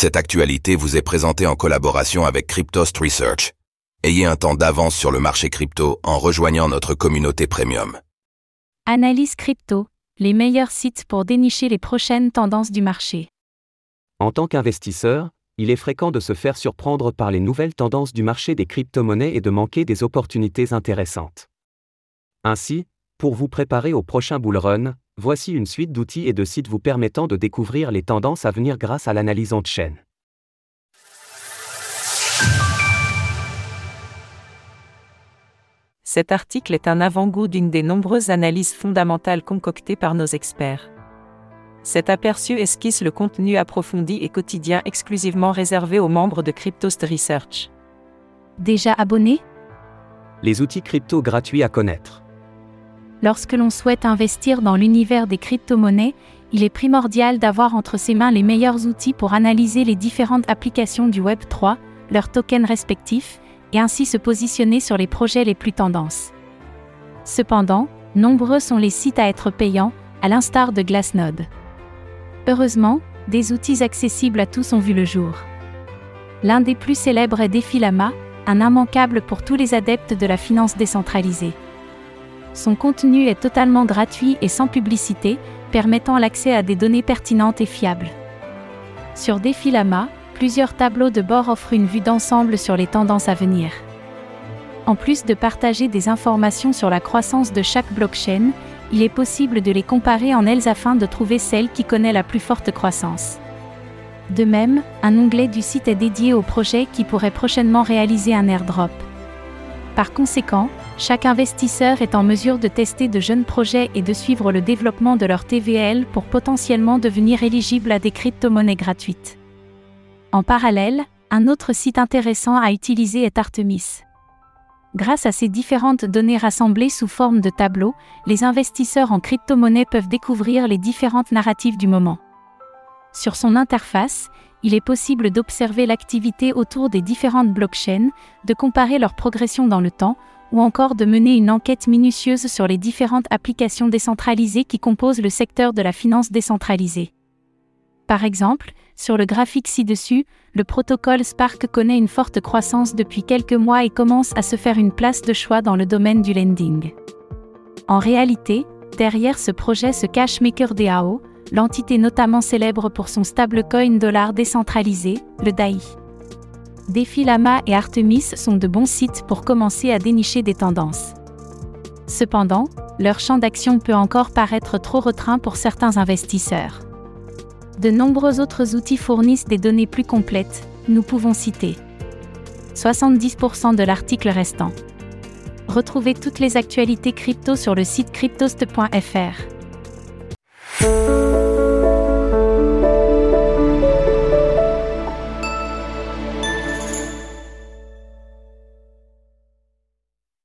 Cette actualité vous est présentée en collaboration avec Cryptost Research. Ayez un temps d'avance sur le marché crypto en rejoignant notre communauté premium. Analyse crypto, les meilleurs sites pour dénicher les prochaines tendances du marché. En tant qu'investisseur, il est fréquent de se faire surprendre par les nouvelles tendances du marché des crypto-monnaies et de manquer des opportunités intéressantes. Ainsi, pour vous préparer au prochain bull run, voici une suite d'outils et de sites vous permettant de découvrir les tendances à venir grâce à l'analyse en chaîne. Cet article est un avant-goût d'une des nombreuses analyses fondamentales concoctées par nos experts. Cet aperçu esquisse le contenu approfondi et quotidien exclusivement réservé aux membres de Cryptost Research. Déjà abonné Les outils crypto gratuits à connaître. Lorsque l'on souhaite investir dans l'univers des crypto-monnaies, il est primordial d'avoir entre ses mains les meilleurs outils pour analyser les différentes applications du Web 3, leurs tokens respectifs, et ainsi se positionner sur les projets les plus tendances. Cependant, nombreux sont les sites à être payants, à l'instar de Glassnode. Heureusement, des outils accessibles à tous ont vu le jour. L'un des plus célèbres est Defilama, un immanquable pour tous les adeptes de la finance décentralisée. Son contenu est totalement gratuit et sans publicité, permettant l'accès à des données pertinentes et fiables. Sur Defilama, plusieurs tableaux de bord offrent une vue d'ensemble sur les tendances à venir. En plus de partager des informations sur la croissance de chaque blockchain, il est possible de les comparer en elles afin de trouver celle qui connaît la plus forte croissance. De même, un onglet du site est dédié aux projets qui pourraient prochainement réaliser un airdrop. Par conséquent, chaque investisseur est en mesure de tester de jeunes projets et de suivre le développement de leur TVL pour potentiellement devenir éligible à des crypto-monnaies gratuites. En parallèle, un autre site intéressant à utiliser est Artemis. Grâce à ces différentes données rassemblées sous forme de tableaux, les investisseurs en crypto-monnaie peuvent découvrir les différentes narratives du moment. Sur son interface, il est possible d'observer l'activité autour des différentes blockchains, de comparer leur progression dans le temps, ou encore de mener une enquête minutieuse sur les différentes applications décentralisées qui composent le secteur de la finance décentralisée. Par exemple, sur le graphique ci-dessus, le protocole Spark connaît une forte croissance depuis quelques mois et commence à se faire une place de choix dans le domaine du lending. En réalité, derrière ce projet se cache MakerDAO, l'entité notamment célèbre pour son stablecoin dollar décentralisé, le DAI. Defilama et Artemis sont de bons sites pour commencer à dénicher des tendances. Cependant, leur champ d'action peut encore paraître trop retreint pour certains investisseurs. De nombreux autres outils fournissent des données plus complètes, nous pouvons citer 70% de l'article restant. Retrouvez toutes les actualités crypto sur le site cryptost.fr.